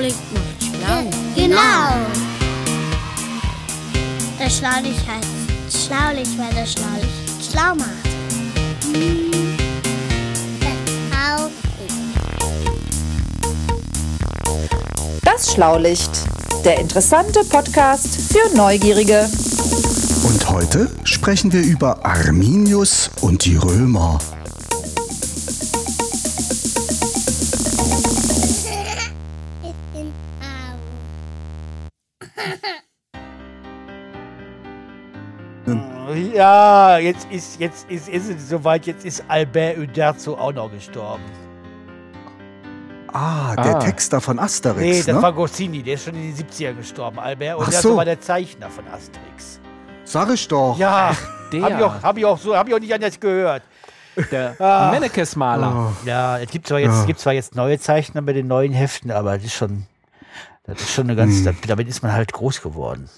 Schlaulicht macht schlau. Genau. Das Schlaulicht heißt Schlaulicht, weil das Schlaulicht schlau macht. Das Schlaulicht, der interessante Podcast für Neugierige. Und heute sprechen wir über Arminius und die Römer. Ja, jetzt ist, jetzt ist, ist es soweit, jetzt ist Albert Uderzo auch noch gestorben. Ah, der Ah. Texter von Asterix, Nee, das ne? war Goscinny, der ist schon in den 70er gestorben. Albert Ach Uderzo so. war der Zeichner von Asterix. Sag ich doch. Ja, der. hab ich, auch, hab ich auch so, hab ich auch nicht anders gehört. Der Ah. Mennekes-Maler. Ja, es gibt zwar jetzt, Ja. gibt zwar jetzt neue Zeichner bei den neuen Heften, aber das ist schon, das ist schon eine ganz, Hm. damit ist man halt groß geworden.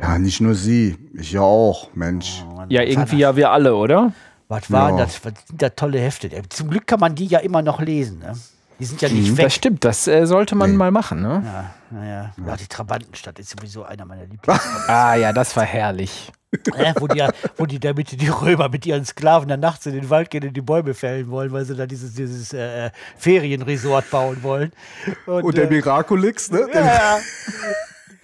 Ja, nicht nur sie, ich ja auch, Mensch. Ja, irgendwie ja wir alle, oder? Was waren Ja. das? Was sind da tolle Hefte? Zum Glück kann man die ja immer noch lesen. Ne? Die sind ja nicht weg. Das stimmt, das äh, sollte man Nee. mal machen, ne? Ja, naja. Ja. die Trabantenstadt ist sowieso einer meiner Lieblings. Ah ja, das war herrlich. äh, wo, die, ja- wo die damit die Römer mit ihren Sklaven dann nachts in den Wald gehen und die Bäume fällen wollen, weil sie da dieses, dieses äh, Ferienresort bauen wollen. Und der äh, Miraculix, ne? ja, ja.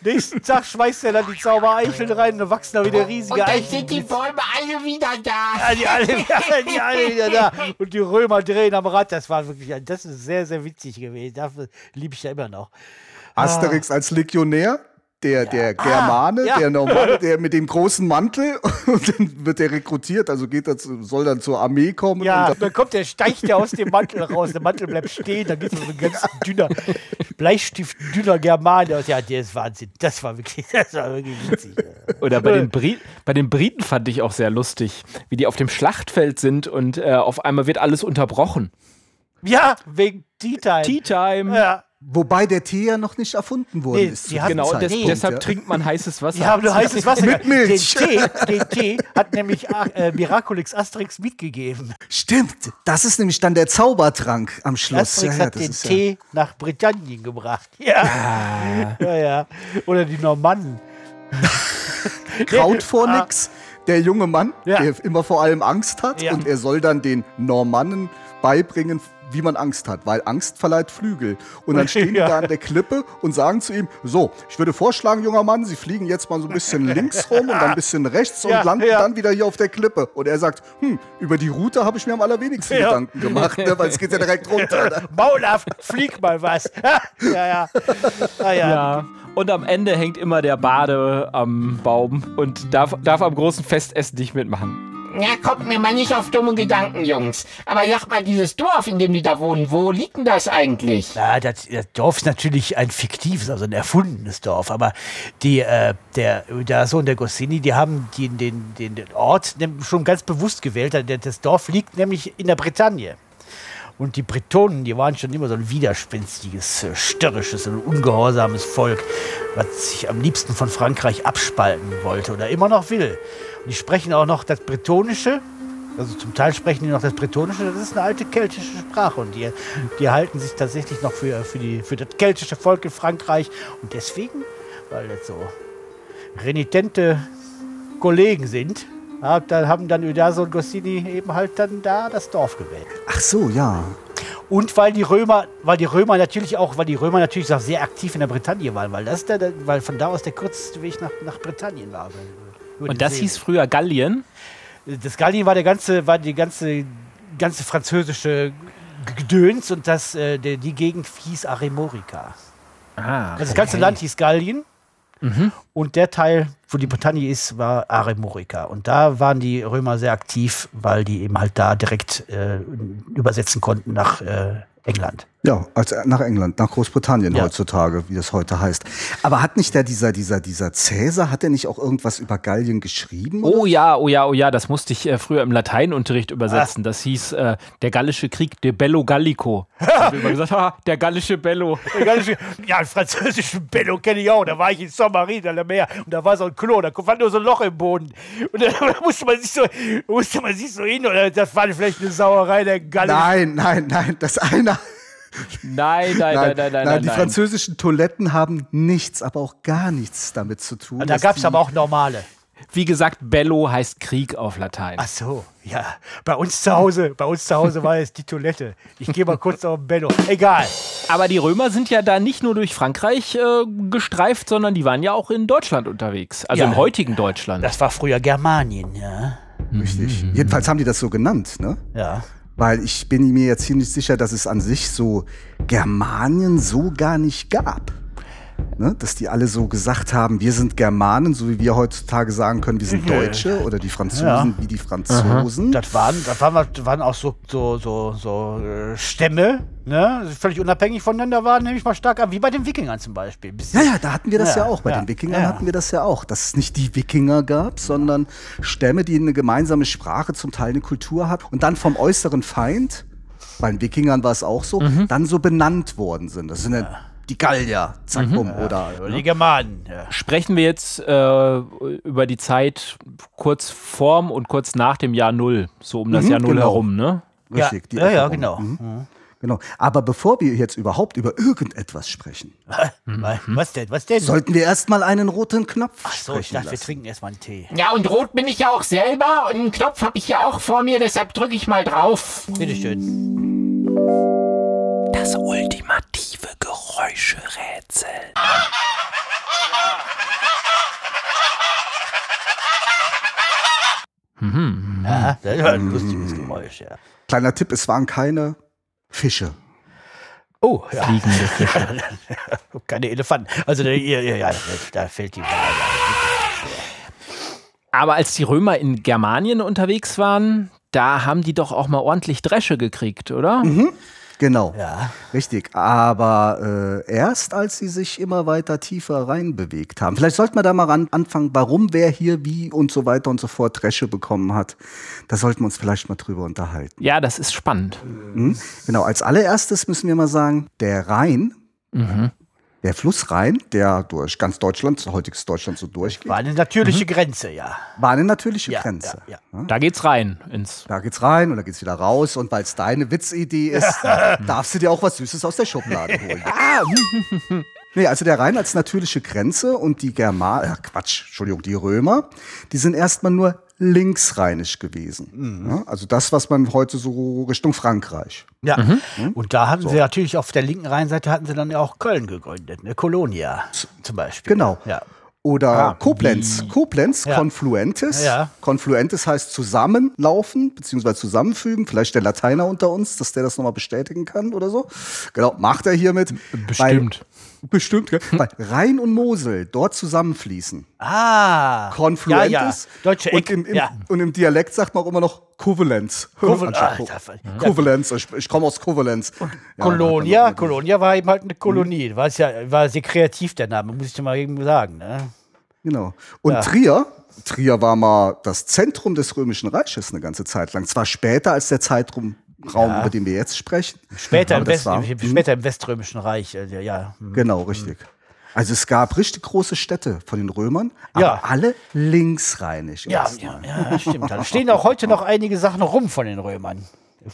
Nächsten Tag schmeißt er dann die Zaubereicheln rein und dann wachsen da wieder riesige Eicheln. Bäume alle wieder da. Ja, die alle, die alle wieder da. Und die Römer drehen am Rad. Das war wirklich, ein- das ist sehr, sehr witzig gewesen. Dafür liebe ich ja immer noch. Asterix als Legionär, der, der Germane, Ah, ja. der Normale, der mit dem großen Mantel und dann wird der rekrutiert, also geht er zu, soll dann zur Armee kommen Ja, und dann, dann kommt der, steigt der aus dem Mantel raus. Der Mantel bleibt stehen. Dann geht so ein ganz dünner, Bleistift, dünner Germane. aus. Ja, der ist Wahnsinn. Das war wirklich, das war wirklich witzig. Oder bei den, Bri bei den Briten fand ich auch sehr lustig, wie die auf dem Schlachtfeld sind und äh, auf einmal wird alles unterbrochen. Ja, wegen Tea Time. Tea Time. Ja, wobei der Tee ja noch nicht erfunden worden Nee, ist. Genau, und des, deshalb ja. trinkt man heißes Wasser. haben nur heißes Wasser. Mit Milch. Den Tee, den Tee hat nämlich äh, Miraculix Asterix mitgegeben. Stimmt, das ist nämlich dann der Zaubertrank am Schluss. Asterix Ja, ja, hat das den ja- Tee nach Britannien gebracht. Ja. ja, ja. Oder die Normannen. Kraut vor nix. Der junge Mann, Ja. der immer vor allem Angst hat Ja. und er soll dann den Normannen beibringen, wie man Angst hat, weil Angst verleiht Flügel. Und dann stehen Ja. die da an der Klippe und sagen zu ihm, so, ich würde vorschlagen, junger Mann, Sie fliegen jetzt mal so ein bisschen links rum und dann ein bisschen rechts Ja, und landen ja. dann wieder hier auf der Klippe. Und er sagt, hm, über die Route habe ich mir am allerwenigsten Ja. Gedanken gemacht, ne, weil es geht ja direkt runter. Ne? Maul auf, flieg mal was. ja, ja. Ah, ja. Ja. Und am Ende hängt immer der Bade am Baum und darf, darf am großen Festessen nicht mitmachen. Ja, kommt mir mal nicht auf dumme Gedanken, Jungs. Aber sag mal, dieses Dorf, in dem die da wohnen, wo liegt denn das eigentlich? Ja, das, das Dorf ist natürlich ein fiktives, also ein erfundenes Dorf. Aber die, äh, der, der Sohn der Goscinny, die haben den, den, den Ort schon ganz bewusst gewählt. Der- Das Dorf liegt nämlich in der Bretagne. Und die Bretonen, die waren schon immer so ein widerspenstiges, äh, störrisches und ungehorsames Volk, was sich am liebsten von Frankreich abspalten wollte oder immer noch will. Die sprechen auch noch das Bretonische, also zum Teil sprechen die noch das Bretonische, das ist eine alte keltische Sprache und die, die halten sich tatsächlich noch für, für, die, für das keltische Volk in Frankreich. Und deswegen, weil das so renitente Kollegen sind, dann haben dann Uderzo und Goscinny eben halt dann da das Dorf gewählt. Ach so, ja. Und weil die Römer, weil die Römer natürlich auch, weil die Römer natürlich auch sehr aktiv in der Bretagne waren, weil das der- weil von da aus der kürzeste Weg nach, nach Britannien war. Und das See. hieß früher Gallien. das Gallien war der ganze, war die ganze, ganze französische Gedöns und das, äh, der, die Gegend hieß Aremorica. Ah, Also das ganze Land hieß Gallien. Und der Teil, wo die Bretagne ist, war Aremorica. Und da waren die Römer sehr aktiv, weil die eben halt da direkt äh, übersetzen konnten nach äh, England. Ja, als nach England, nach Großbritannien Ja. heutzutage, wie das heute heißt. Aber hat nicht der dieser dieser dieser Cäsar hat er nicht auch irgendwas über Gallien geschrieben? Oh ja, oh ja, oh ja, das musste ich äh, früher im Lateinunterricht übersetzen. Das hieß äh, der gallische Krieg, de Bello Gallico. Wir immer gesagt, ha, der gallische Bello. Der gallische- Ja, einen französischen Bello kenne ich auch. Da war ich in Saint-Marie, an der Meer. Und da war so ein Klo, da war nur so ein Loch im Boden. Und da musste man sich so, musste man sich so hin, oder das war vielleicht eine Sauerei der Gallen. Nein, nein, nein, das eine Nein, nein, nein, nein, nein, nein. die nein. französischen Toiletten haben nichts, aber auch gar nichts damit zu tun. Da gab es die- aber auch normale. Wie gesagt, Bello heißt Krieg auf Latein. Ach so, ja. Bei uns zu Hause, bei uns zu Hause war es die Toilette. Ich gehe mal kurz auf Bello. Egal. Aber die Römer sind ja da nicht nur durch Frankreich äh, gestreift, sondern die waren ja auch in Deutschland unterwegs. Also Ja. im heutigen Deutschland. Das war früher Germanien, ja. Richtig. Jedenfalls haben die das so genannt, ne? Ja. Weil ich bin mir jetzt ziemlich sicher, dass es an sich so Germanien so gar nicht gab. Ne? Dass die alle so gesagt haben, wir sind Germanen, so wie wir heutzutage sagen können, wir sind Deutsche oder die Franzosen Ja. wie die Franzosen. Das waren, das waren, das waren auch so, so, so, so äh, Stämme, ne? die Völlig unabhängig voneinander waren, nehme ich mal stark an, wie bei den Wikingern zum Beispiel. Ja, ja, da hatten wir das ja, Ja, auch. Bei ja, den Wikingern ja. hatten wir das ja auch. Dass es nicht die Wikinger gab, sondern Stämme, die eine gemeinsame Sprache, zum Teil eine Kultur hatten und dann vom äußeren Feind, bei den Wikingern war es auch so, Mhm. dann so benannt worden sind. Das sind ja die Gallier, zack, Mhm. bumm, oder. Oder die Germanen. Ja. Sprechen wir jetzt äh, über die Zeit kurz vorm und kurz nach dem Jahr Null, so um das Mhm, Jahr Null genau. herum, ne? Richtig, die ja, ja, rum. genau. Mhm. Genau. Aber bevor wir jetzt überhaupt über irgendetwas sprechen, Was denn? Was denn? sollten wir erstmal einen roten Knopf Ach so, ich dachte, wir lassen. trinken erstmal einen Tee. Ja, und rot bin ich ja auch selber und einen Knopf habe ich ja auch vor mir, deshalb drücke ich mal drauf. Bitteschön. Das ultimative Geräuscherätsel. Ja, das war ein lustiges Geräusch, ja. Kleiner Tipp, es waren keine Fische. Oh, ja. Fliegende Fische. Keine Elefanten. Also, da, ja, ja, ja, da fällt die Wahl. Aber als die Römer in Germanien unterwegs waren, da haben die doch auch mal ordentlich Dresche gekriegt, oder? Genau. Ja. Richtig. Aber äh, erst als sie sich immer weiter tiefer reinbewegt haben. Vielleicht sollten wir da mal ran anfangen, warum wer hier wie und so weiter und so fort Dresche bekommen hat. Da sollten wir uns vielleicht mal drüber unterhalten. Ja, das ist spannend. Mhm. Genau, als allererstes müssen wir mal sagen, der Rhein, der Fluss Rhein, der durch ganz Deutschland, heutiges Deutschland so durchgeht, War eine natürliche Grenze, ja. war eine natürliche Ja, Grenze. ja, Da geht's rein ins. Da geht's rein und da geht's wieder raus. Und weil es deine Witzidee ist, darfst du dir auch was Süßes aus der Schublade holen. ah. Nee, also der Rhein als natürliche Grenze und die Germanen, ja, Quatsch, Entschuldigung, die Römer, die sind erstmal nur linksrheinisch gewesen. Ja, also das, was man heute so Richtung Frankreich. Ja. Mhm. Und da hatten sie natürlich auf der linken Rheinseite hatten sie dann ja auch Köln gegründet, ne? Kolonia zum Beispiel. Genau. Ja. Oder Koblenz. Koblenz, Ja. Confluentes. Ja. Confluentes heißt zusammenlaufen, beziehungsweise zusammenfügen. Vielleicht der Lateiner unter uns, dass der das nochmal bestätigen kann oder so. Genau, macht er hiermit. Bestimmt. Bestimmt, gell? Weil Rhein und Mosel dort zusammenfließen. Ah. Confluentes. Ja, ja. Deutsche und, Eck. im, im, ja. und im Dialekt sagt man auch immer noch Kovalenz. Koval- Anstatt ah. Kovalenz, ich, ich komme aus Kovalenz. Kolonia, Kolonia war eben halt eine. Kolonie. War, ja, war sehr kreativ, der Name, muss ich dir mal eben sagen. Ne? Genau. Und Ja. Trier, Trier war mal das Zentrum des Römischen Reiches eine ganze Zeit lang. Zwar später als der Zeitraum, Raum, über den wir jetzt sprechen. Später, im, West, war- später im Weströmischen Reich. äh, ja, ja. hm. Genau, richtig. Also es gab richtig große Städte von den Römern, aber Ja. alle linksrheinisch. Ja, ja, ja, stimmt. Da stehen auch heute noch einige Sachen rum von den Römern.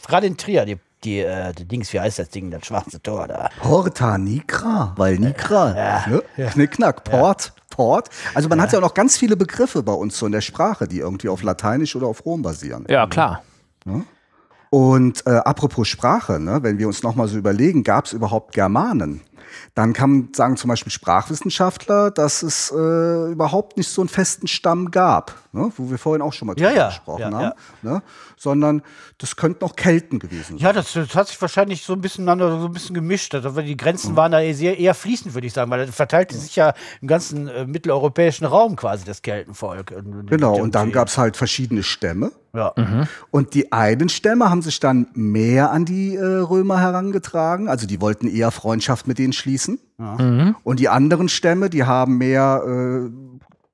Gerade in Trier, die, die, äh, die Dings, wie heißt das Ding, das schwarze Tor da. Porta Nigra, weil Nigra, ne? Knickknack, Port, Port. Also man hat ja auch noch ganz viele Begriffe bei uns so in der Sprache, die irgendwie auf Lateinisch oder auf Rom basieren. Ja, klar. Und äh, apropos Sprache, ne, wenn wir uns nochmal so überlegen, gab es überhaupt Germanen? Dann kann man sagen zum Beispiel Sprachwissenschaftler, dass es äh, überhaupt nicht so einen festen Stamm gab, ne, wo wir vorhin auch schon mal Ja, drüber ja, gesprochen ja, haben, Ne, sondern das könnten auch Kelten gewesen sein. Ja, das, das hat sich wahrscheinlich so ein bisschen, so ein bisschen gemischt. Also, die Grenzen waren da sehr, eher fließend, würde ich sagen, weil das verteilte sich ja im ganzen äh, mitteleuropäischen Raum quasi das Keltenvolk. Und- Genau, und dann irgendwie- gab es halt verschiedene Stämme. Ja. Und die einen Stämme haben sich dann mehr an die äh, Römer herangetragen, also die wollten eher Freundschaft mit denen schließen. Und die anderen Stämme, die haben mehr, äh,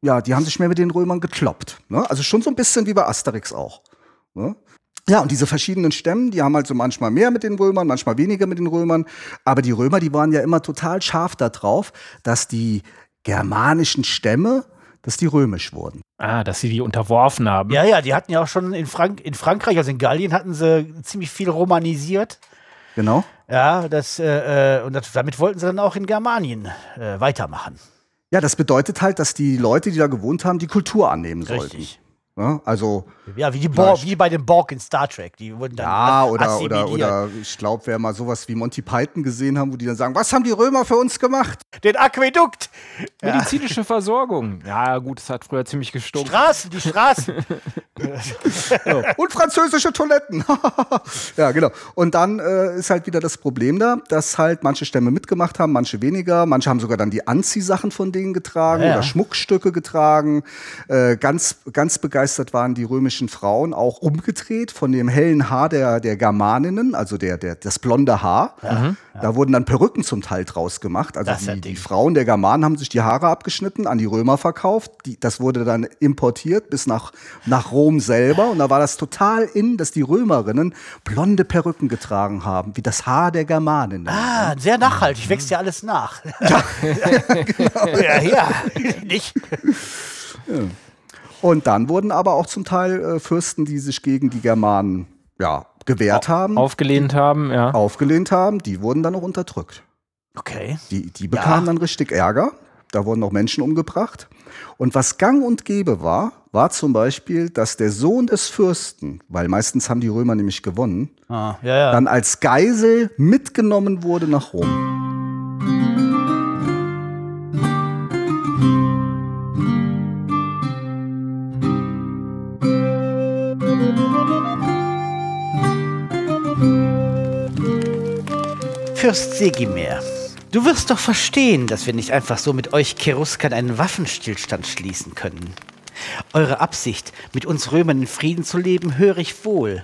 ja, die haben sich mehr mit den Römern gekloppt. Ne? Also schon so ein bisschen wie bei Asterix auch. Ne? Ja, und diese verschiedenen Stämmen, die haben halt so manchmal mehr mit den Römern, manchmal weniger mit den Römern. Aber die Römer, die waren ja immer total scharf darauf, dass die germanischen Stämme, dass die römisch wurden. Ah, dass sie die unterworfen haben. ja, ja, die hatten ja auch schon in, Frank in Frankreich, also in Gallien, hatten sie ziemlich viel romanisiert. Genau. Ja, das, äh, äh, und das, damit wollten sie dann auch in Germanien äh, weitermachen. Ja, das bedeutet halt, dass die Leute, die da gewohnt haben, die Kultur annehmen sollten. Ja, also Ja, wie, die Borg, wie bei dem Borg in Star Trek. Die wurden dann ja, oder, oder, oder ich glaube, wer mal sowas wie Monty Python gesehen haben, wo die dann sagen, was haben die Römer für uns gemacht? Den Aquädukt! Medizinische Versorgung. Ja, gut, es hat früher ziemlich gestunken. Straßen, die Straßen. Und französische Toiletten. ja, genau. Und dann äh, ist halt wieder das Problem da, dass halt manche Stämme mitgemacht haben, manche weniger. Manche haben sogar dann die Anziehsachen von denen getragen Ja, ja. oder Schmuckstücke getragen. Äh, ganz, ganz begeistert waren die römischen Frauen auch umgedreht von dem hellen Haar der, der Germaninnen, also der, der, das blonde Haar. Da wurden dann Perücken zum Teil draus gemacht. Also die, die Frauen der Germanen haben sich die Haare abgeschnitten, an die Römer verkauft. Die, das wurde dann importiert bis nach, nach Rom selber. Und da war das total in, dass die Römerinnen blonde Perücken getragen haben, wie das Haar der Germaninnen. Ah, sehr nachhaltig, wächst ja alles nach. Ja, ja, ja. nicht? Und dann wurden aber auch zum Teil äh, Fürsten, die sich gegen die Germanen ja, gewehrt haben, Aufgelehnt haben, ja. aufgelehnt haben, die wurden dann auch unterdrückt. Okay. Die, die bekamen dann richtig Ärger. Da wurden auch Menschen umgebracht. Und was gang und gäbe war, war zum Beispiel, dass der Sohn des Fürsten, weil meistens haben die Römer nämlich gewonnen, Ah, ja, ja. dann als Geisel mitgenommen wurde nach Rom. Fürst Segimer, du wirst doch verstehen, dass wir nicht einfach so mit euch Cheruskern einen Waffenstillstand schließen können. Eure Absicht, mit uns Römern in Frieden zu leben, höre ich wohl.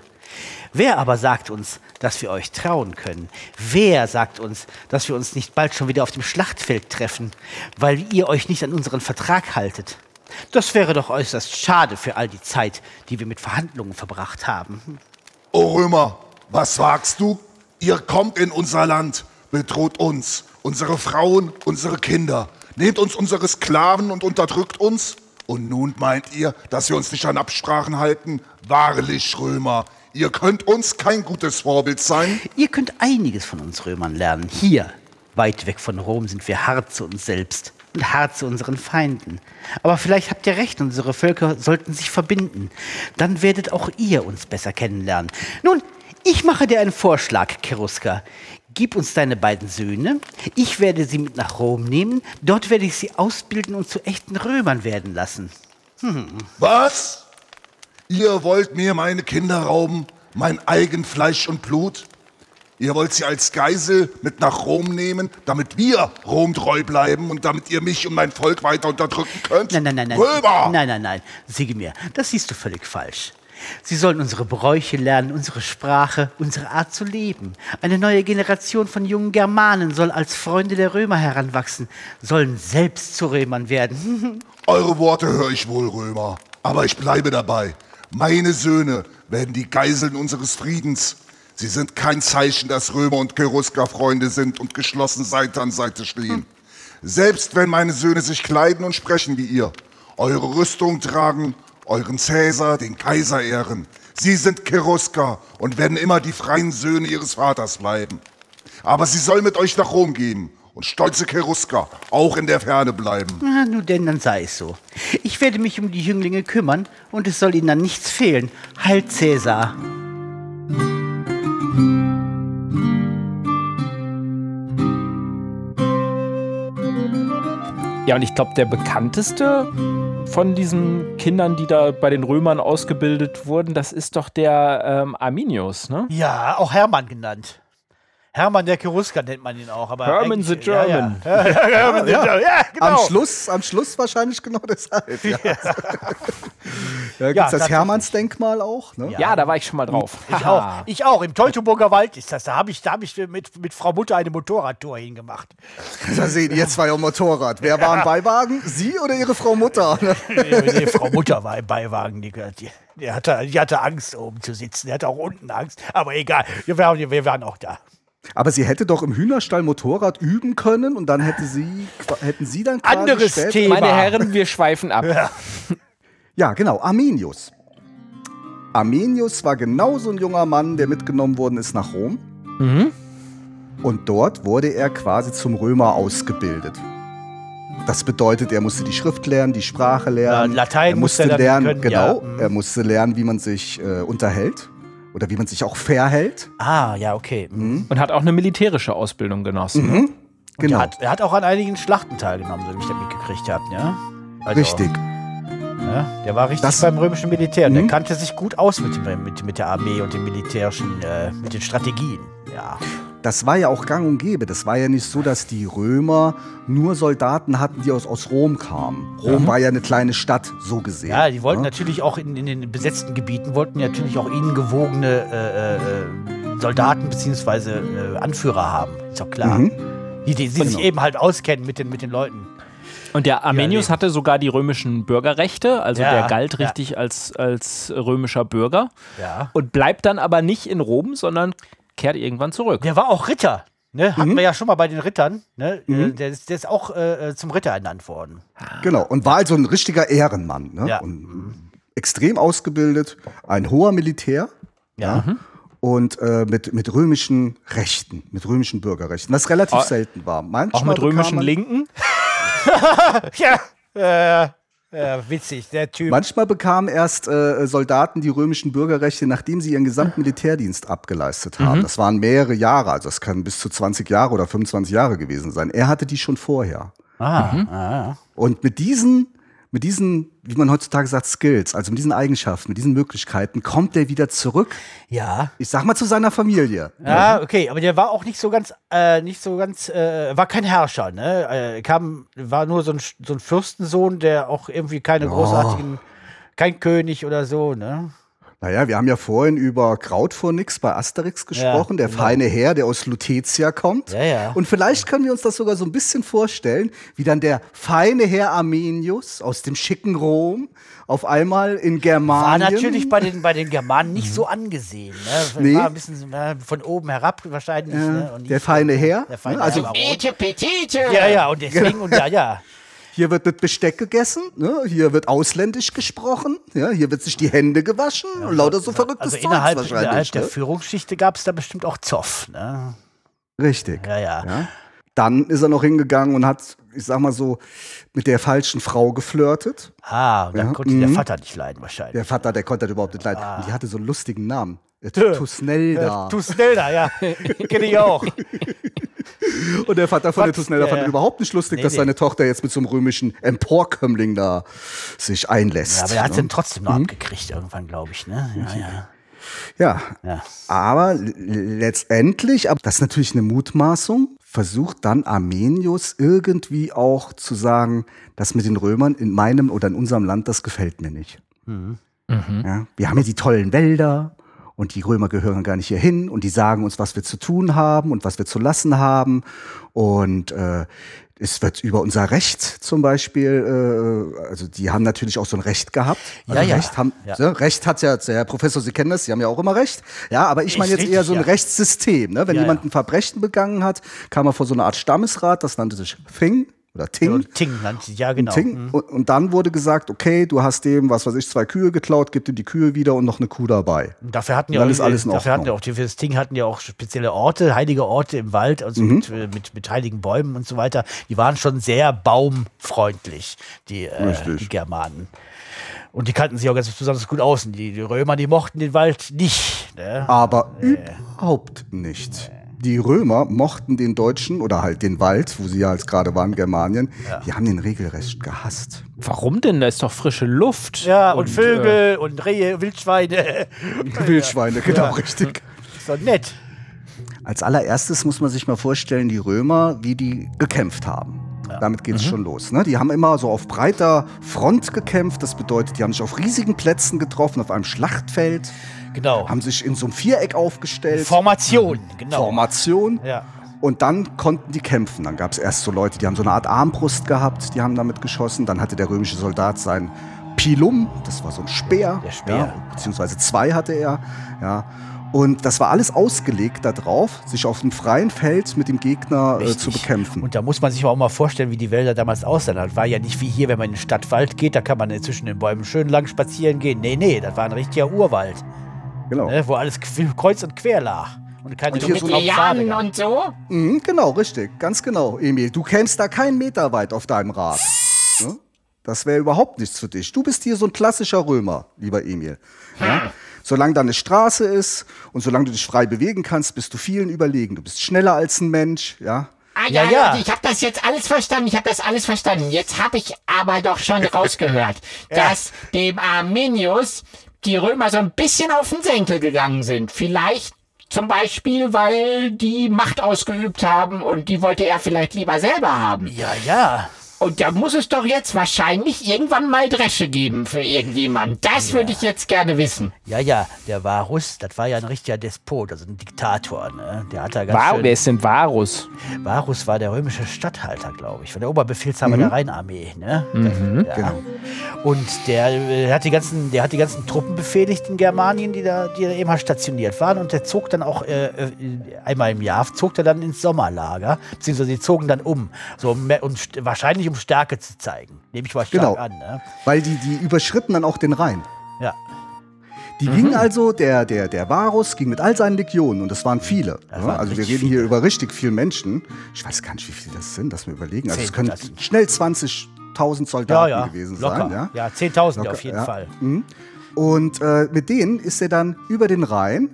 Wer aber sagt uns, dass wir euch trauen können? Wer sagt uns, dass wir uns nicht bald schon wieder auf dem Schlachtfeld treffen, weil ihr euch nicht an unseren Vertrag haltet? Das wäre doch äußerst schade für all die Zeit, die wir mit Verhandlungen verbracht haben. O Römer, was sagst du? Ihr kommt in unser Land, bedroht uns, unsere Frauen, unsere Kinder, nehmt uns unsere Sklaven und unterdrückt uns? Und nun meint ihr, dass wir uns nicht an Absprachen halten? Wahrlich, Römer, ihr könnt uns kein gutes Vorbild sein. Ihr könnt einiges von uns Römern lernen. Hier, weit weg von Rom, sind wir hart zu uns selbst und hart zu unseren Feinden. Aber vielleicht habt ihr recht, unsere Völker sollten sich verbinden. Dann werdet auch ihr uns besser kennenlernen. Nun, ich mache dir einen Vorschlag, Cheruska. Gib uns deine beiden Söhne. Ich werde sie mit nach Rom nehmen. Dort werde ich sie ausbilden und zu echten Römern werden lassen. Was? Ihr wollt mir meine Kinder rauben, mein eigen Fleisch und Blut? Ihr wollt sie als Geisel mit nach Rom nehmen, damit wir Rom treu bleiben und damit ihr mich und mein Volk weiter unterdrücken könnt? Nein, nein, nein, nein. Römer! Nein, nein, nein. Sigemir, das siehst du völlig falsch. Sie sollen unsere Bräuche lernen, unsere Sprache, unsere Art zu leben. Eine neue Generation von jungen Germanen soll als Freunde der Römer heranwachsen, sollen selbst zu Römern werden. Eure Worte höre ich wohl, Römer. Aber ich bleibe dabei. Meine Söhne werden die Geiseln unseres Friedens. Sie sind kein Zeichen, dass Römer und Cherusker Freunde sind und geschlossen Seite an Seite stehen. Selbst wenn meine Söhne sich kleiden und sprechen wie ihr, eure Rüstung tragen, euren Cäsar, den Kaiser ehren. Sie sind Cherusker und werden immer die freien Söhne ihres Vaters bleiben. Aber sie soll mit euch nach Rom gehen und stolze Cherusker auch in der Ferne bleiben. Na, nun denn, dann sei es so. Ich werde mich um die Jünglinge kümmern und es soll ihnen dann nichts fehlen. Heil Cäsar. Ja, und ich glaube, der bekannteste von diesen Kindern, die da bei den Römern ausgebildet wurden, das ist doch der ähm, Arminius, ne? Ja, auch Hermann genannt. Hermann der Cherusker nennt man ihn auch. Aber Herman the ja, German. Ja, ja. Hermann the Ja. German. Ja, genau. Am Schluss, am Schluss wahrscheinlich genau deshalb. Ja. Da gibt Ja, es das. Hermannsdenkmal auch. Ne? Ja, da war ich schon mal drauf. Ich auch. Ich auch. Im Teutoburger Wald ist das. Da habe ich, da hab ich mit, mit Frau Mutter eine Motorradtour hingemacht. Da sehen ihr zwei am Motorrad. Wer war im Beiwagen? Sie oder Ihre Frau Mutter? nee, nee, Frau Mutter war im Beiwagen. Die, die, die, hatte, die hatte Angst, oben zu sitzen. Die hatte auch unten Angst. Aber egal. Wir waren, wir waren auch da. Aber sie hätte doch im Hühnerstall Motorrad üben können und dann hätte sie, hätten sie dann quasi Anderes Thema. Meine Herren, wir schweifen ab. Ja, genau, Arminius. Arminius war genauso ein junger Mann, der mitgenommen worden ist nach Rom. Und dort wurde er quasi zum Römer ausgebildet. Das bedeutet, er musste die Schrift lernen, die Sprache lernen. Ja, Latein er musste musste er lernen, können, ja. genau. Mhm. Er musste lernen, wie man sich äh, unterhält oder wie man sich auch verhält. Ah, ja, okay. Mhm. Und hat auch eine militärische Ausbildung genossen. Mhm. Und Genau. Er, hat, er hat auch an einigen Schlachten teilgenommen, so wie ich das mitgekriegt habe. Ja? Also, Richtig. Ja, der war richtig Das- beim römischen Militär. Und Der Mhm. kannte sich gut aus mit, dem- mit, mit der Armee und den militärischen, äh, mit den Strategien. Ja. Das war ja auch gang und gäbe. Das war ja nicht so, dass die Römer nur Soldaten hatten, die aus, aus Rom kamen. Rom war ja eine kleine Stadt, so gesehen. Ja, die wollten ne? natürlich auch in, in den besetzten Gebieten, wollten natürlich auch ihnen gewogene äh, äh, Soldaten bzw. Äh, Anführer haben. Ist doch klar. Mhm. Die, die, die sich Genau. eben halt auskennen mit den, mit den Leuten. Und der Armenius Ja, hatte sogar die römischen Bürgerrechte, also Ja, der galt ja. richtig als, als römischer Bürger Ja. und bleibt dann aber nicht in Rom, sondern kehrt irgendwann zurück. Der war auch Ritter. Ne? Mhm. Hatten wir ja schon mal bei den Rittern. Ne? Äh, Der, ist, der ist auch äh, äh, zum Ritter ernannt worden. Genau. Und war also ein richtiger Ehrenmann. Ne? Ja. Und extrem ausgebildet, ein hoher Militär. Ja. Und äh, mit, mit römischen Rechten, mit römischen Bürgerrechten, was relativ Auch- selten war. Manchmal Auch mit römischen Linken. Ja. Äh, äh, witzig, der Typ. Manchmal bekamen erst äh, Soldaten die römischen Bürgerrechte, nachdem sie ihren gesamten Militärdienst abgeleistet haben. Das waren mehrere Jahre, also es kann bis zu 20 Jahre oder 25 Jahre gewesen sein. Er hatte die schon vorher. ah, Mhm. ah, Und mit diesen, mit diesen, wie man heutzutage sagt, Skills, also mit diesen Eigenschaften, mit diesen Möglichkeiten, kommt er wieder zurück, ja. ich sag mal zu seiner Familie. Ja, okay, aber der war auch nicht so ganz, äh, nicht so ganz, äh, war kein Herrscher, ne? Äh, kam, war nur so ein, so ein Fürstensohn, der auch irgendwie keine großartigen, kein König oder so, ne? Naja, wir haben ja vorhin über Krautphonix bei Asterix gesprochen, der genau. feine Herr, der aus Lutetia kommt. Ja, ja. Und vielleicht können wir uns das sogar so ein bisschen vorstellen, wie dann der feine Herr Armenius aus dem schicken Rom auf einmal in War Germanien. natürlich bei den, bei den Germanen nicht so angesehen, ne? Nee. War ein bisschen von oben herab wahrscheinlich, ne? Der feine Herr, Der feine ne? Also- Herr war Petite. Ja, ja, und deswegen, und ja, ja. Hier wird mit Besteck gegessen, ne? hier wird ausländisch gesprochen, ja? hier wird sich die Hände gewaschen und lauter so verrücktes Also Zeugs innerhalb, wahrscheinlich. innerhalb der ne? Führungsschichte gab es da bestimmt auch Zoff, ne? Richtig. Ja, ja. Ja. Dann ist er noch hingegangen und hat, ich sag mal so, mit der falschen Frau geflirtet. Ah, und dann Ja, konnte der mhm. Vater nicht leiden wahrscheinlich. Der Vater, der konnte das überhaupt nicht leiden. Ah. Und die hatte so einen lustigen Namen. Äh. Tusnelda. Äh, Tusnelda, ja. Kenne ich auch. Und der Vater von der Was? Tusnelda fand Ja. überhaupt nicht lustig, Nee, dass nee. seine Tochter jetzt mit so einem römischen Emporkömmling da sich einlässt. Ja, aber er hat ne? dann trotzdem noch abgekriegt irgendwann, glaube ich, ne? Ja, ja. ja. ja. Aber letztendlich, aber das ist natürlich eine Mutmaßung, versucht dann Armenius irgendwie auch zu sagen, das mit den Römern in meinem oder in unserem Land, das gefällt mir nicht. Ja, wir haben hier die tollen Wälder und die Römer gehören gar nicht hier hin und die sagen uns, was wir zu tun haben und was wir zu lassen haben. Und äh, es wird über unser Recht zum Beispiel, äh, also die haben natürlich auch so ein Recht gehabt. Also Ja, ja. Recht, haben, Ja. ne, Recht hat ja, Herr Professor, Sie kennen das, Sie haben ja auch immer Recht. Ja, aber ich meine jetzt eher so ein richtig, ja. Rechtssystem. Ne? Wenn Ja, jemand ein Verbrechen begangen hat, kam er vor so eine Art Stammesrat, das nannte sich Thing oder Ting. Und Ting ja genau. Ting. Mhm. Und, und dann wurde gesagt, okay, du hast dem, was weiß ich, zwei Kühe geklaut, gib ihm die Kühe wieder und noch eine Kuh dabei. Und Dafür hatten ja auch, ist alles in dafür hatten ja auch die für das Ting hatten ja auch spezielle Orte, heilige Orte im Wald, also Mhm. mit, äh, mit, mit heiligen Bäumen und so weiter. Die waren schon sehr baumfreundlich, die, äh, die Germanen. Und die kannten sich auch ganz besonders gut aus. Die, die Römer, die mochten den Wald nicht. Ne? Aber überhaupt nicht. Die Römer mochten den Deutschen oder halt den Wald, wo sie ja als gerade waren, Germanien, die haben den regelrecht gehasst. Warum denn? Da ist doch frische Luft. Ja, und, äh, Vögel und Rehe, Wildschweine. Wildschweine, genau richtig. so nett. Als allererstes muss man sich mal vorstellen, die Römer, wie die gekämpft haben. Damit geht es schon los. Ne? Die haben immer so auf breiter Front gekämpft. Das bedeutet, die haben sich auf riesigen Plätzen getroffen, auf einem Schlachtfeld, Genau. haben sich in so einem Viereck aufgestellt. Formation, genau. Formation. Ja. Und dann konnten die kämpfen. Dann gab es erst so Leute, die haben so eine Art Armbrust gehabt, die haben damit geschossen. Dann hatte der römische Soldat sein Pilum, das war so ein Speer. Der Speer. Ja, beziehungsweise zwei hatte er. Ja. Und das war alles ausgelegt darauf, sich auf dem freien Feld mit dem Gegner äh, zu bekämpfen. Und da muss man sich auch mal vorstellen, wie die Wälder damals aussahen. Das war ja nicht wie hier, wenn man in den Stadtwald geht, da kann man zwischen den Bäumen schön lang spazieren gehen. Nee, nee, das war ein richtiger Urwald, genau. ne, wo alles kreuz und quer lag. Und keine Und hier so Lianen und so? Mhm, genau, richtig. Ganz genau, Emil. Du kämst da keinen Meter weit auf deinem Rad. Ne? Das wäre überhaupt nichts für dich. Du bist hier so ein klassischer Römer, lieber Emil. Ja? Solange da eine Straße ist und solange du dich frei bewegen kannst, bist du vielen überlegen. Du bist schneller als ein Mensch, ja. Ah, Ja, ja, ja. Leute, ich habe das jetzt alles verstanden. Ich habe das alles verstanden. Jetzt habe ich aber doch schon rausgehört, dass dem Arminius die Römer so ein bisschen auf den Senkel gegangen sind. Vielleicht zum Beispiel, weil die Macht ausgeübt haben und die wollte er vielleicht lieber selber haben. Ja, ja. Und da muss es doch jetzt wahrscheinlich irgendwann mal Dresche geben für irgendjemand. Das würde ich jetzt gerne wissen. Ja, ja, der Varus, das war ja ein richtiger Despot, also ein Diktator. Ne? Der hat da ganz Wow, schön, wer ist denn Varus? Varus war der römische Statthalter, glaube ich, war der Oberbefehlshaber der Rheinarmee. Ne? ja. genau. Und der, äh, hat die ganzen, der hat die ganzen Truppen befehligt in Germanien, die da, die da eben halt stationiert waren. Und der zog dann auch äh, äh, einmal im Jahr, zog er dann ins Sommerlager, beziehungsweise die zogen dann um, so st- wahrscheinlich um Stärke zu zeigen. Nehme ich mal stark Genau. an. Ne? Weil die, die überschritten dann auch den Rhein. Ja. Die gingen also, der, der, der Varus ging mit all seinen Legionen, und das waren viele. Das ja, waren also wir reden hier über richtig viele Menschen. Ich weiß gar nicht, wie viele das sind, lass mir überlegen. Also es können schnell 20.000 Ja, Soldaten ja, gewesen locker. sein. Ja? Ja, 10.000 Locker, auf jeden ja. Fall. Mhm. Und äh, mit denen ist er dann über den Rhein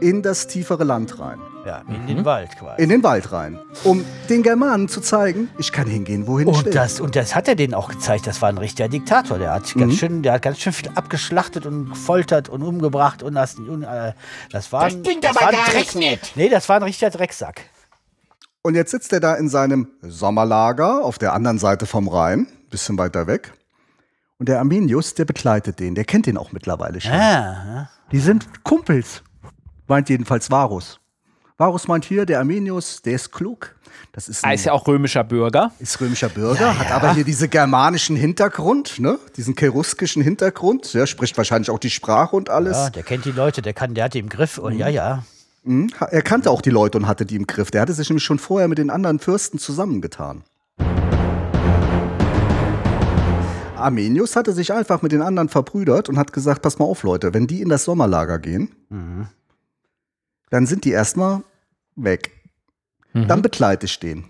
in das tiefere Land rein. Ja, in den Wald quasi. In den Wald rein. Um den Germanen zu zeigen, ich kann hingehen, wohin ich will. Und das, und das hat er denen auch gezeigt. Das war ein richtiger Diktator. Der hat, ganz, Mhm. schön, der hat ganz schön viel abgeschlachtet und gefoltert und umgebracht. Und das, und, äh, das war Das ein, klingt das aber war gar Dreck- nicht. Nee, das war ein richtiger Drecksack. Und jetzt sitzt er da in seinem Sommerlager auf der anderen Seite vom Rhein, bisschen weiter weg. Und der Arminius, der begleitet den, der kennt den auch mittlerweile schon. Ah, Die sind Kumpels, meint jedenfalls Varus. Varus meint hier, der Arminius, der ist klug. Das ist, Er ein, ist ja auch römischer Bürger. ist römischer Bürger, hat aber hier diesen germanischen Hintergrund, ne? diesen cheruskischen Hintergrund. Der spricht wahrscheinlich auch die Sprache und alles. ja, der kennt die Leute, der kann, der hat die im Griff. Und ja, ja. Mhm. Er kannte auch die Leute und hatte die im Griff. Der hatte sich nämlich schon vorher mit den anderen Fürsten zusammengetan. Armenius hatte sich einfach mit den anderen verbrüdert und hat gesagt, pass mal auf, Leute, wenn die in das Sommerlager gehen, dann sind die erstmal weg. Dann begleite ich den.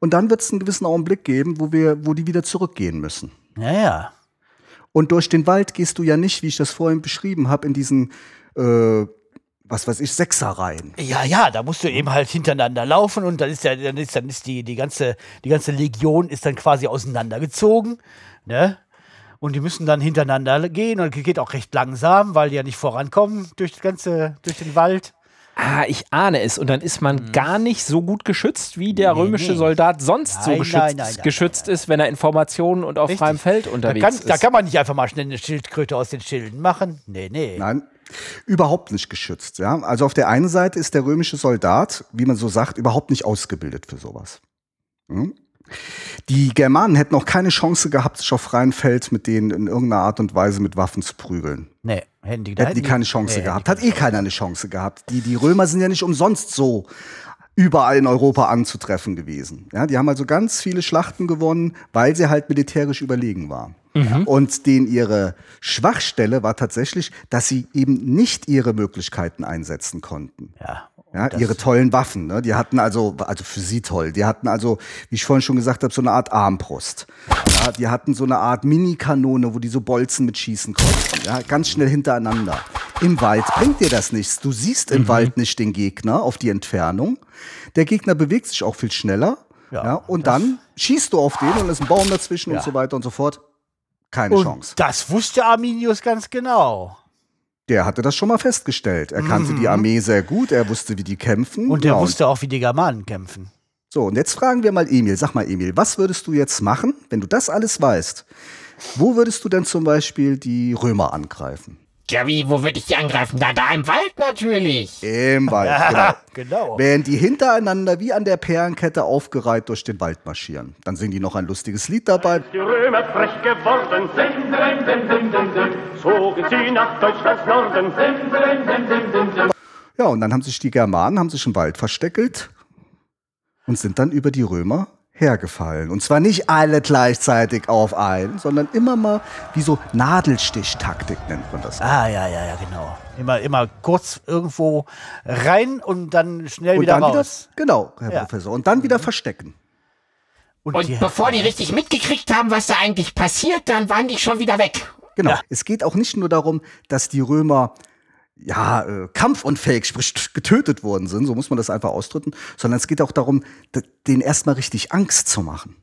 Und dann wird es einen gewissen Augenblick geben, wo, wir, wo die wieder zurückgehen müssen. Ja, ja. Und durch den Wald gehst du ja nicht, wie ich das vorhin beschrieben habe, in diesen, äh, was weiß ich, Sechserreihen. Ja, ja, da musst du eben halt hintereinander laufen und dann ist ja, dann ist, dann ist die, die ganze, die ganze Legion ist dann quasi auseinandergezogen, ne? Und die müssen dann hintereinander gehen und geht auch recht langsam, weil die ja nicht vorankommen durch das ganze, durch den Wald. Ah, ich ahne es. Und dann ist man gar nicht so gut geschützt, wie der. Nee, römische nee. Soldat sonst so Nein, geschützt, nein, nein, nein, geschützt ist, wenn er Informationen und auf Richtig. freiem Feld Da unterwegs kann, ist. da kann man nicht einfach mal schnell eine Schildkröte aus den Schilden machen. Nee, nee. Nein, überhaupt nicht geschützt. Ja? Also auf der einen Seite ist der römische Soldat, wie man so sagt, überhaupt nicht ausgebildet für sowas. Hm? Die Germanen hätten auch keine Chance gehabt, sich auf freiem Feld mit denen in irgendeiner Art und Weise mit Waffen zu prügeln. Nee, hätten die, Hätten die keine Chance nee, gehabt. Hat eh keiner eine Chance gehabt. Die, die Römer sind ja nicht umsonst so überall in Europa anzutreffen gewesen. Ja, die haben also ganz viele Schlachten gewonnen, weil sie halt militärisch überlegen waren. Und denen ihre Schwachstelle war tatsächlich, dass sie eben nicht ihre Möglichkeiten einsetzen konnten. die- Ja, ihre tollen Waffen, ne? Die hatten also, also für sie toll, die hatten also, wie ich vorhin schon gesagt habe, so eine Art Armbrust. Ja, die hatten so eine Art Mini-Kanone, wo die so Bolzen mitschießen konnten. Ja, ganz schnell hintereinander. Im Wald bringt dir das nichts. Du siehst im Wald nicht den Gegner auf die Entfernung. Der Gegner bewegt sich auch viel schneller. Ja, Ja, und dann schießt du auf den und ist ein Baum dazwischen und so weiter und so fort. Keine Und Chance. das wusste Arminius ganz genau. Der hatte das schon mal festgestellt. Er kannte die Armee sehr gut, er wusste, wie die kämpfen. Mhm. Und der Ja, wusste auch, wie die Germanen kämpfen. So, und jetzt fragen wir mal Emil. Sag mal, Emil, was würdest du jetzt machen, wenn du das alles weißt? Wo würdest du denn zum Beispiel die Römer angreifen? Ja, wie, wo würde ich die angreifen? Da, da im Wald natürlich. Im Wald, genau. Genau. Während die hintereinander wie an der Perlenkette aufgereiht durch den Wald marschieren. Dann singen die noch ein lustiges Lied dabei. Die Römer frech geworden sind, zogen sie nach Deutschlands Norden. Ja, und dann haben sich die Germanen, haben sich im Wald versteckelt und sind dann über die Römer hergefallen. Und zwar nicht alle gleichzeitig auf einen, sondern immer mal wie so Nadelstichtaktik nennt man das. Ah, ja, ja, ja, genau. Immer, immer kurz irgendwo rein und dann schnell Und wieder dann wieder, raus. genau, Herr Ja. Professor. Und dann wieder verstecken. Und die- bevor die richtig mitgekriegt haben, was da eigentlich passiert, dann waren die schon wieder weg. Genau. Ja. Es geht auch nicht nur darum, dass die Römer ja, äh, kampfunfähig, sprich getötet worden sind, so muss man das einfach ausdrücken, sondern es geht auch darum, denen erstmal richtig Angst zu machen.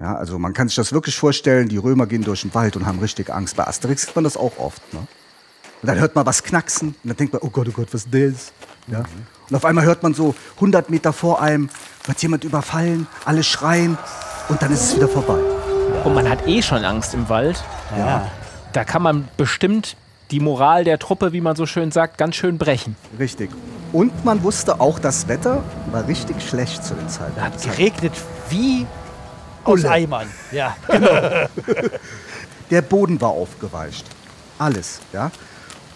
Ja, also man kann sich das wirklich vorstellen, die Römer gehen durch den Wald und haben richtig Angst. Bei Asterix sieht man das auch oft. Ne? Und dann hört man was knacksen und dann denkt man, oh Gott, oh Gott, was ist das? Ja? Und auf einmal hört man so 100 Meter vor einem, wird jemand überfallen, alle schreien und dann ist es wieder vorbei. Und man hat eh schon Angst im Wald. Ja. Da kann man bestimmt die Moral der Truppe, wie man so schön sagt, ganz schön brechen. Richtig. Und man wusste auch, das Wetter war richtig schlecht zu den Zeiten. Hat geregnet wie aus. Eimern. Ja. Der Boden war aufgeweicht. Alles, ja.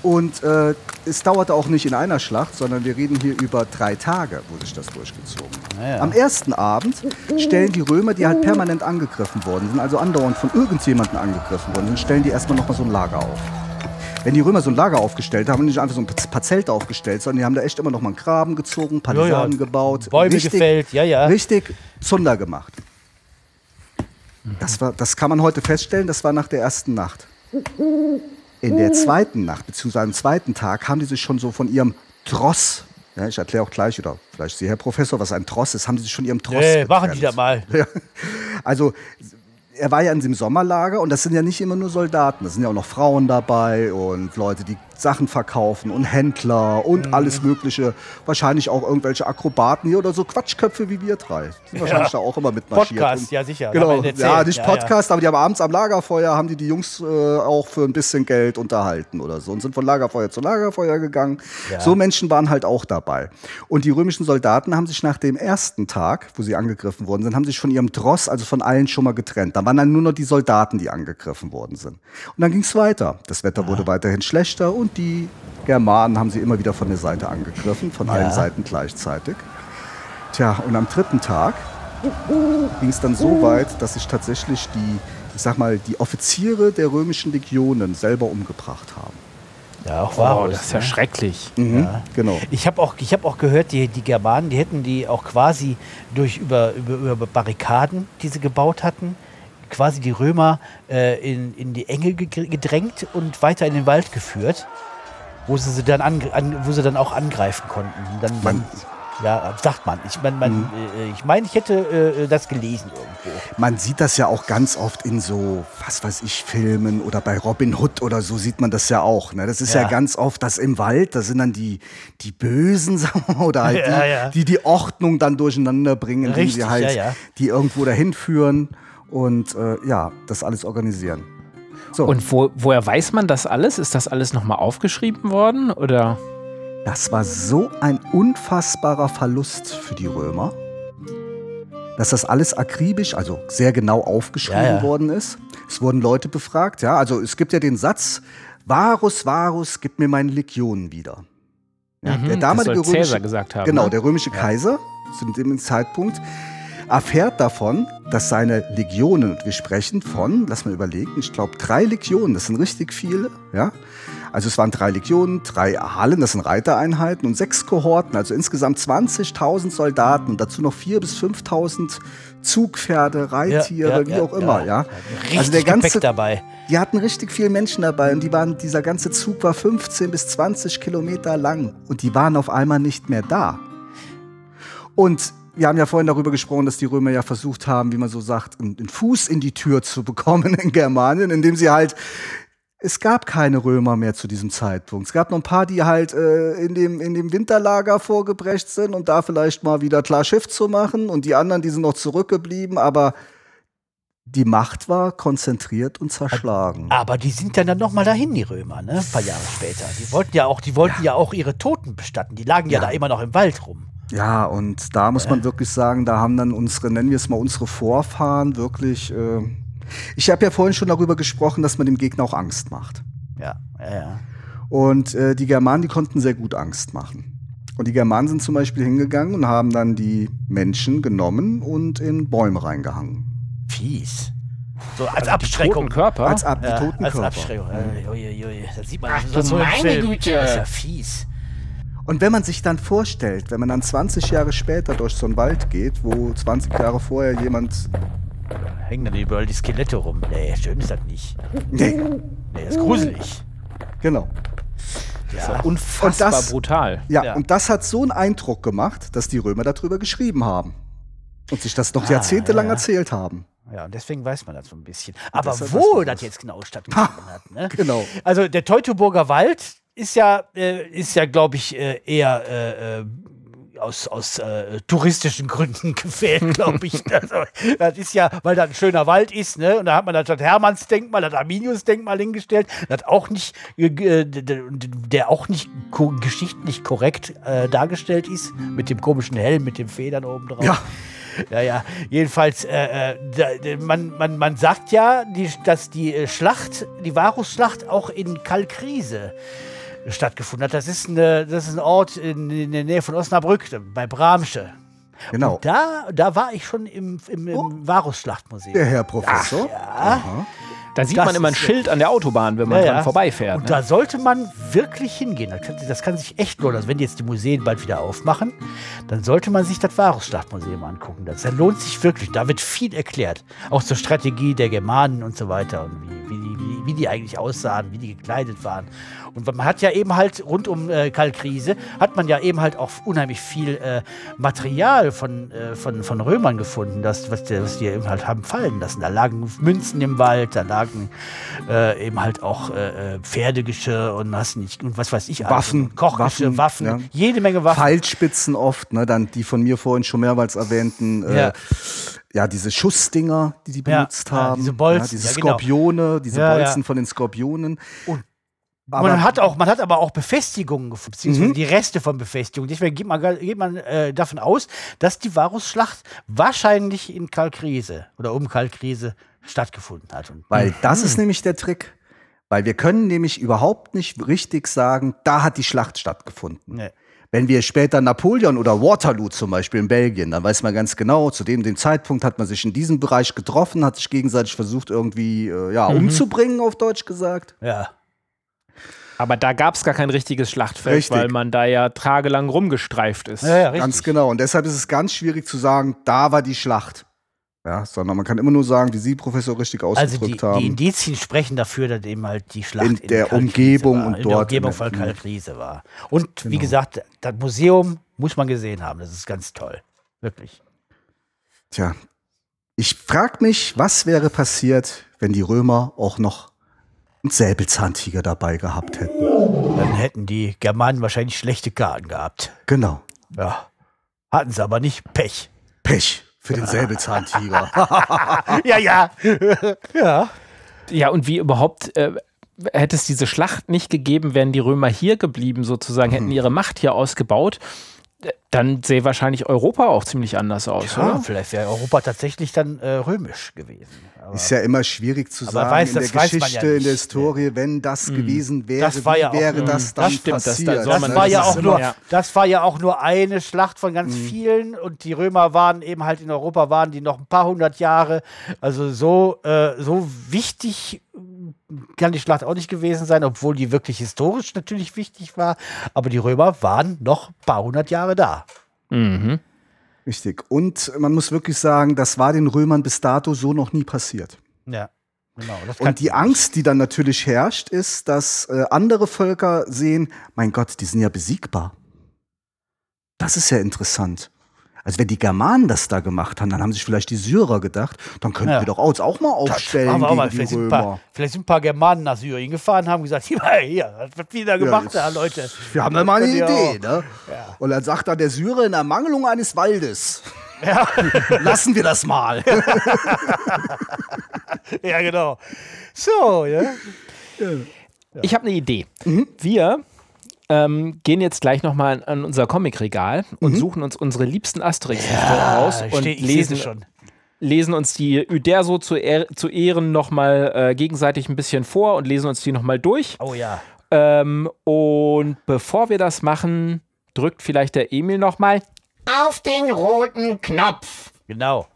Und äh, es dauerte auch nicht in einer Schlacht, sondern wir reden hier über drei Tage, wo sich das durchgezogen ja. Am ersten Abend stellen die Römer, die halt permanent angegriffen worden sind, also andauernd von irgendjemandem angegriffen worden sind, stellen die erstmal nochmal so ein Lager auf. Wenn die Römer so ein Lager aufgestellt haben, nicht einfach so ein paar Zelte aufgestellt, sondern die haben da echt immer noch mal einen Graben gezogen, Palisaden Ja, ja. gebaut, Bäume richtig, gefällt, ja, ja. richtig Zunder gemacht. Das, war, das kann man heute feststellen, das war nach der ersten Nacht. In der zweiten Nacht, beziehungsweise am zweiten Tag, haben die sich schon so von ihrem Tross, ja, ich erkläre auch gleich, oder vielleicht Sie, Herr Professor, was ein Tross ist, haben sie sich von ihrem Tross Äh, machen die das mal. Ja. Also, er war ja in diesem Sommerlager und das sind ja nicht immer nur Soldaten, das sind ja auch noch Frauen dabei und Leute, die Sachen verkaufen und Händler Mhm. und alles Mögliche. Wahrscheinlich auch irgendwelche Akrobaten hier oder so Quatschköpfe wie wir drei. Die sind wahrscheinlich da auch immer mitmarschiert. Podcast, Und- ja, sicher. Genau, ja, nicht Ja, ja. Podcast, aber die haben abends am Lagerfeuer, haben die die Jungs äh, auch für ein bisschen Geld unterhalten oder so und sind von Lagerfeuer zu Lagerfeuer gegangen. Ja. So Menschen waren halt auch dabei. Und die römischen Soldaten haben sich nach dem ersten Tag, wo sie angegriffen worden sind, haben sich von ihrem Tross, also von allen schon mal getrennt. Da waren dann nur noch die Soldaten, die angegriffen worden sind. Und dann ging es weiter. Das Wetter wurde weiterhin schlechter und die Germanen haben sie immer wieder von der Seite angegriffen, von allen Seiten gleichzeitig. Tja, und am dritten Tag ging es dann so weit, dass sich tatsächlich die, ich sag mal, die Offiziere der römischen Legionen selber umgebracht haben. Ja, auch Wow, Varus, das ist ja schrecklich. Mhm, Genau. Ich habe auch, ich hab auch gehört, die, die Germanen, die hätten die auch quasi durch über, über, über Barrikaden, die sie gebaut hatten, quasi die Römer äh, in, in die Enge ge- gedrängt und weiter in den Wald geführt, wo sie, sie dann an, wo sie dann auch angreifen konnten. Dann, dann, ja, sagt man. Ich meine, man, äh, ich, mein, ich hätte äh, das gelesen irgendwo. Man sieht das ja auch ganz oft in so, was weiß ich, Filmen oder bei Robin Hood oder so sieht man das ja auch. Ne? Das ist ja. Ja. ganz oft, dass im Wald, da sind dann die, die Bösen sagen wir mal, oder halt Ja, die, ja. die die Ordnung dann durcheinander bringen, Richtig, sie halt die irgendwo dahin führen und äh, ja, das alles organisieren. So, Und wo, woher weiß man das alles? Ist das alles nochmal aufgeschrieben worden? Oder? Das war so ein unfassbarer Verlust für die Römer, dass das alles akribisch, also sehr genau aufgeschrieben Ja, ja. worden ist. Es wurden Leute befragt, ja. Also es gibt ja den Satz, Varus, Varus, gib mir meine Legionen wieder. Ja, Mhm, der das damalige soll Cäsar römische, gesagt haben, Genau, ne? der römische Kaiser zu dem Zeitpunkt erfährt davon, dass seine Legionen, und wir sprechen von, lass mal überlegen, ich glaube drei Legionen, das sind richtig viele, ja. Also es waren drei Legionen, drei Hallen, das sind Reitereinheiten und sechs Kohorten, also insgesamt 20.000 Soldaten und dazu noch 4.000 bis 5.000 Zugpferde, Reittiere, Ja, ja, wie ja, auch immer, ja. Richtig Also der Gepäck ganze, dabei. die hatten richtig viele Menschen dabei und die waren, dieser ganze Zug war 15 bis 20 Kilometer lang und die waren auf einmal nicht mehr da. Und wir haben ja vorhin darüber gesprochen, dass die Römer ja versucht haben, wie man so sagt, einen Fuß in die Tür zu bekommen in Germanien, indem sie halt es gab keine Römer mehr zu diesem Zeitpunkt. Es gab noch ein paar, die halt äh, in, dem, in dem Winterlager vorgebrecht sind und da vielleicht mal wieder klar Schiff zu machen. Und die anderen, die sind noch zurückgeblieben, aber die Macht war konzentriert und zerschlagen. Aber die sind dann, dann noch mal dahin, die Römer, ne? Ein paar Jahre später. Die wollten ja auch, die wollten ja, auch ihre Toten bestatten. Die lagen ja, Ja. da immer noch im Wald rum. Ja, und da muss man wirklich sagen, da haben dann unsere, nennen wir es mal unsere Vorfahren wirklich. Äh ich habe ja vorhin schon darüber gesprochen, dass man dem Gegner auch Angst macht. Ja, ja, ja. Und äh, die Germanen, die konnten sehr gut Angst machen. Und die Germanen sind zum Beispiel hingegangen und haben dann die Menschen genommen und in Bäume reingehangen. Fies. So als Toten Abschreckung. Körper. Als ab Ja, als. Abschreckung. Ui, ui, ui. Das sieht man Ach das so meine. Güte. Das ist ja fies. Und wenn man sich dann vorstellt, wenn man dann 20 Jahre später durch so einen Wald geht, wo 20 Jahre vorher jemand. Hängen dann überall die Skelette rum. Nee, schön ist das nicht. Nee, Nee, das ist gruselig. genau. Ja. Unfassbar Und das- brutal. Ja, Ja. und das hat so einen Eindruck gemacht, dass die Römer darüber geschrieben haben. Und sich das noch Ah, jahrzehntelang ja. erzählt haben. Ja, und deswegen weiß man das so ein bisschen. Aber weiß wo das das. jetzt genau stattgefunden hat, ne? Genau. Also der Teutoburger Wald ist ja, äh, ist ja, glaube ich, äh, eher äh, äh, aus, aus äh, touristischen Gründen gewählt, glaube ich. Also, das ist ja, weil da ein schöner Wald ist, ne? Und da hat man das Hermannsdenkmal, das Arminius-Denkmal hingestellt, das auch nicht, äh, äh, der auch nicht ko geschichtlich korrekt äh, dargestellt ist, mit dem komischen Helm, mit den Federn oben drauf. Ja. Ja, ja. Jedenfalls, äh, äh, da, man, man, man sagt ja, die, dass die äh, Schlacht, die Varusschlacht auch in Kalkriese stattgefunden hat. Das ist, eine, das ist ein Ort in, in der Nähe von Osnabrück, bei Bramsche. Genau. Und da, da war ich schon im, im, im Varusschlachtmuseum. Der Herr Professor. Da sieht Das man immer ein Schild an der Autobahn, wenn man Ja, dran ja. vorbeifährt. Und Ne? da sollte man wirklich hingehen. Das kann, das kann sich echt lohnen. Also wenn jetzt die Museen bald wieder aufmachen, dann sollte man sich das Varusschlachtmuseum angucken. Das, das lohnt sich wirklich. Da wird viel erklärt. Auch zur Strategie der Germanen und so weiter. Und wie, wie, wie, wie die eigentlich aussahen, wie die gekleidet waren. Und man hat ja eben halt rund um äh, Kalkriese, hat man ja eben halt auch unheimlich viel äh, Material von, äh, von, von Römern gefunden, das, was, die, was die eben halt haben fallen lassen. Da lagen Münzen im Wald, da lagen äh, eben halt auch äh, äh, Pferdegeschirr und hast nicht und was weiß ich. Waffen, Kochgeschirr, Waffen, Waffen, ja. jede Menge Waffen. Pfeilspitzen oft, ne, dann die von mir vorhin schon mehrmals erwähnten, äh, Ja. ja. diese Schussdinger, die die Ja, benutzt ja, haben. diese Bolzen, ja, diese ja, genau. Skorpione, diese Ja, Bolzen ja. von den Skorpionen. Und aber, man hat auch, man hat aber auch Befestigungen gefunden, beziehungsweise Mhm. die Reste von Befestigungen. Deswegen geht man, geht man äh, davon aus, dass die Varusschlacht wahrscheinlich in Kalkriese oder um Kalkriese stattgefunden hat. Und weil das ist nämlich der Trick. Weil wir können nämlich überhaupt nicht richtig sagen, da hat die Schlacht stattgefunden. Nee. Wenn wir später Napoleon oder Waterloo zum Beispiel in Belgien, dann weiß man ganz genau, zu dem, dem Zeitpunkt hat man sich in diesem Bereich getroffen, hat sich gegenseitig versucht, irgendwie äh, ja, Mhm. umzubringen, auf Deutsch gesagt. ja. Aber da gab es gar kein richtiges Schlachtfeld, Richtig. weil man da ja tagelang rumgestreift ist. Ja, ja. Ganz genau. Und deshalb ist es ganz schwierig zu sagen, da war die Schlacht. Ja, sondern man kann immer nur sagen, wie Sie, Professor, richtig Also die, ausgedrückt haben. die Indizien sprechen dafür, dass eben halt die Schlacht In der Kalkriese Umgebung war, und in dort der in Umgebung der- von mhm. Kalkriese war. Und wie Genau. gesagt, das Museum muss man gesehen haben. Das ist ganz toll. Wirklich. Tja, ich frage mich, was wäre passiert, wenn die Römer auch noch einen Säbelzahntiger dabei gehabt hätten. Dann hätten die Germanen wahrscheinlich schlechte Karten gehabt. Genau. Ja. Hatten sie aber nicht. Pech. Pech für den Säbelzahntiger. ja, ja. ja. Ja, und wie überhaupt äh, hätte es diese Schlacht nicht gegeben, wären die Römer hier geblieben, sozusagen, hätten ihre Macht hier ausgebaut, dann sähe wahrscheinlich Europa auch ziemlich anders aus, Ja, oder? vielleicht wäre Europa tatsächlich dann äh, römisch gewesen. Aber Ist ja immer schwierig zu sagen weiß- in der das man ja Geschichte, in der. Historie, wenn das gewesen wäre, Das war wie ja auch- wäre Mhm. das dann Das stimmt, das- passiert? das man- war ja auch nur, das war ja auch nur eine Schlacht von ganz vielen und die Römer waren eben halt in Europa waren die noch ein paar hundert Jahre. Also so äh, so wichtig kann die Schlacht auch nicht gewesen sein, obwohl die wirklich historisch natürlich wichtig war. Aber die Römer waren noch ein paar hundert Jahre da. Mhm. Richtig. Und man muss wirklich sagen, das war den Römern bis dato so noch nie passiert. Ja, genau. Und die Angst, die dann natürlich herrscht, ist, dass äh, andere Völker sehen, mein Gott, die sind ja besiegbar. Das ist ja interessant. Also wenn die Germanen das da gemacht haben, dann haben sich vielleicht die Syrer gedacht, dann könnten Ja. wir doch uns auch mal aufstellen Machen wir auch gegen mal. die Vielleicht sind, ein Römer. paar, vielleicht sind ein paar Germanen nach Syrien gefahren, haben gesagt, hier, hier was wir da gemacht das- haben, Leute. Wir haben da mal eine Idee, ne? Und dann sagt dann der Syrer in Ermangelung eines Waldes. Lassen wir das mal. Ja, genau. So, ja. Ich habe eine Idee. Wir ähm, gehen jetzt gleich nochmal an unser Comicregal und suchen uns unsere liebsten Asterix-Hefte raus und Ste- ich sehe lesen, lesen uns die Uderso zu, ehr zu Ehren nochmal äh, gegenseitig ein bisschen vor und lesen uns die nochmal durch. Oh ja. Ähm, und bevor wir das machen, drückt vielleicht der Emil nochmal. Auf den roten Knopf. Genau.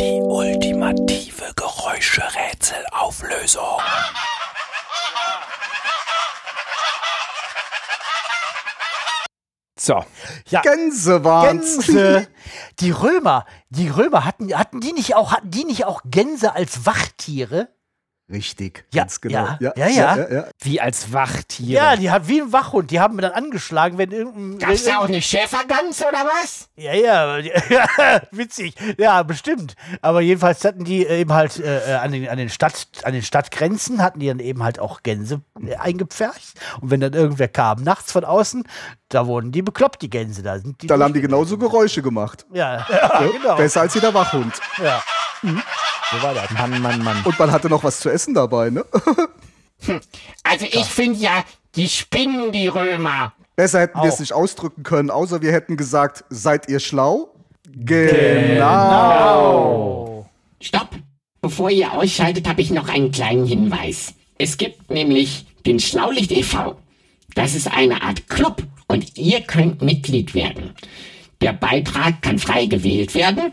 Die ultimative Geräuscherätselauflösung. So, Ja. Gänse waren's. Gänse. Die Römer, die Römer hatten, hatten die nicht auch, hatten die nicht auch Gänse als Wachtiere? Richtig, Ja, ganz genau. ja, ja, ja. wie als Wachtiere. Ja, die haben wie ein Wachhund, die haben dann angeschlagen, wenn irgendein. Gab's da auch eine Schäfergans oder was? Ja, ja, witzig. Ja, bestimmt. Aber jedenfalls hatten die äh, eben halt äh, an, den, an, den Stadt, an den Stadtgrenzen hatten die dann eben halt auch Gänse äh, eingepfercht. Und wenn dann irgendwer kam nachts von außen, da wurden die bekloppt, die Gänse. Da sind die Dann haben die genauso Geräusche gemacht. Ja, ja genau. Besser als jeder Wachhund. Ja. So war das. Mann, Mann, Mann. Und man hatte noch was zu essen dabei, ne? Also ich finde ja, die spinnen die Römer. Besser hätten wir es nicht ausdrücken können, außer wir hätten gesagt, seid ihr schlau? Genau. Stopp! Bevor ihr ausschaltet, habe ich noch einen kleinen Hinweis. Es gibt nämlich den Schlaulicht e.V. Das ist eine Art Club und ihr könnt Mitglied werden. Der Beitrag kann frei gewählt werden